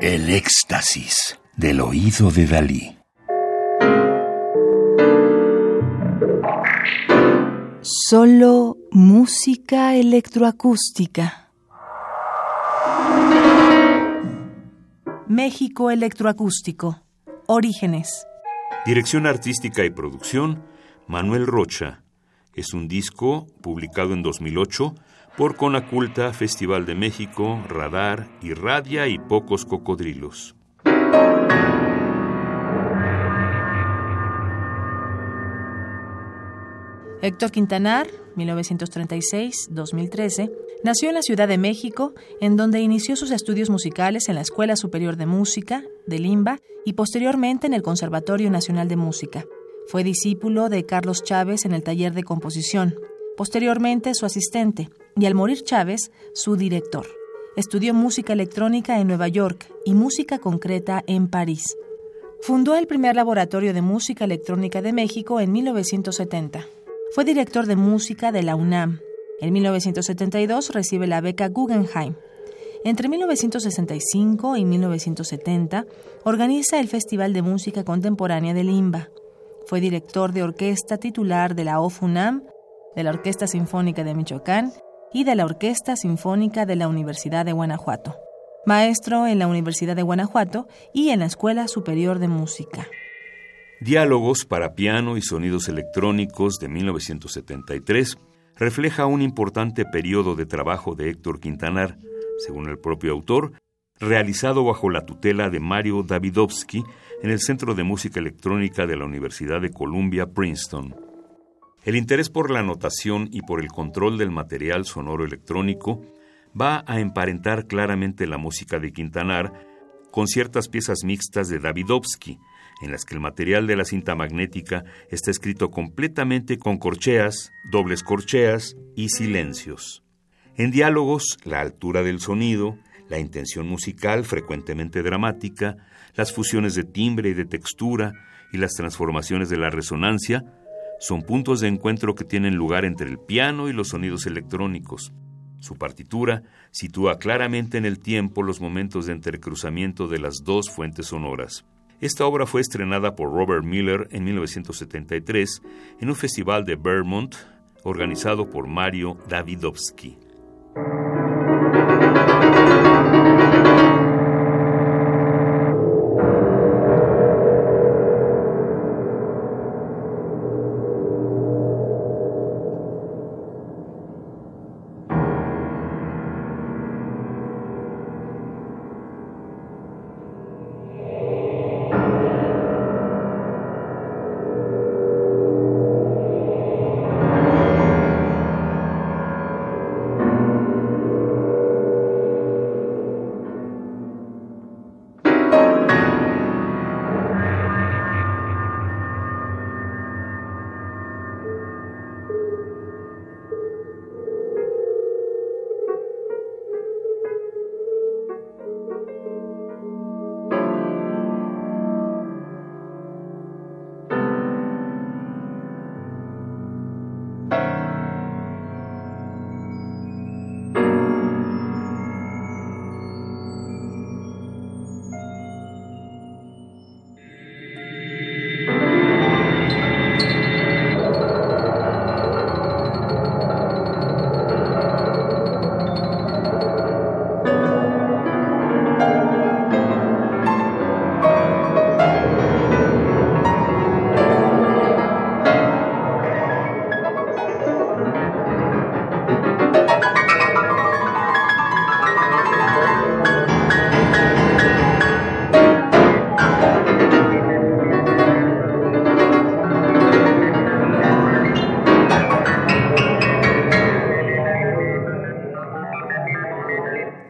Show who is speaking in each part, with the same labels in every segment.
Speaker 1: El éxtasis del oído de Dalí.
Speaker 2: Solo música electroacústica. México Electroacústico. Orígenes.
Speaker 3: Dirección artística y producción, Manuel Rocha. Es un disco publicado en 2008 por Conaculta, Festival de México, Radar, Irradia y Pocos Cocodrilos.
Speaker 2: Héctor Quintanar, 1936-2013, nació en la Ciudad de México, en donde inició sus estudios musicales en la Escuela Superior de Música, de Limba, y posteriormente en el Conservatorio Nacional de Música. Fue discípulo de Carlos Chávez en el taller de composición, posteriormente su asistente, y al morir Chávez, su director. Estudió música electrónica en Nueva York y música concreta en París. Fundó el primer laboratorio de música electrónica de México en 1970. Fue director de música de la UNAM. En 1972 recibe la beca Guggenheim. Entre 1965 y 1970 organiza el Festival de Música Contemporánea de Limba. Fue director de orquesta titular de la OFUNAM de la Orquesta Sinfónica de Michoacán y de la Orquesta Sinfónica de la Universidad de Guanajuato. Maestro en la Universidad de Guanajuato y en la Escuela Superior de Música.
Speaker 3: Diálogos para piano y sonidos electrónicos de 1973 refleja un importante periodo de trabajo de Héctor Quintanar, según el propio autor, realizado bajo la tutela de Mario Davidovsky en el Centro de Música Electrónica de la Universidad de Columbia, Princeton. El interés por la notación y por el control del material sonoro electrónico va a emparentar claramente la música de Quintanar con ciertas piezas mixtas de Davidovsky, en las que el material de la cinta magnética está escrito completamente con corcheas, dobles corcheas y silencios. En diálogos, la altura del sonido, la intención musical frecuentemente dramática, las fusiones de timbre y de textura y las transformaciones de la resonancia son puntos de encuentro que tienen lugar entre el piano y los sonidos electrónicos. Su partitura sitúa claramente en el tiempo los momentos de entrecruzamiento de las dos fuentes sonoras. Esta obra fue estrenada por Robert Miller en 1973 en un festival de Vermont organizado por Mario Davidovsky.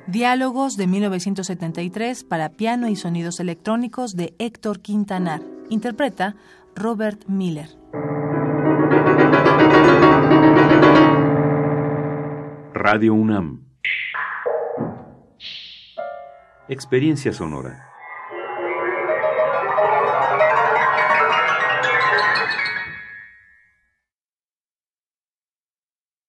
Speaker 2: Diálogos de 1973 para piano y sonidos electrónicos de Héctor Quintanar. Interpreta Robert Miller.
Speaker 3: Radio UNAM. Experiencia sonora.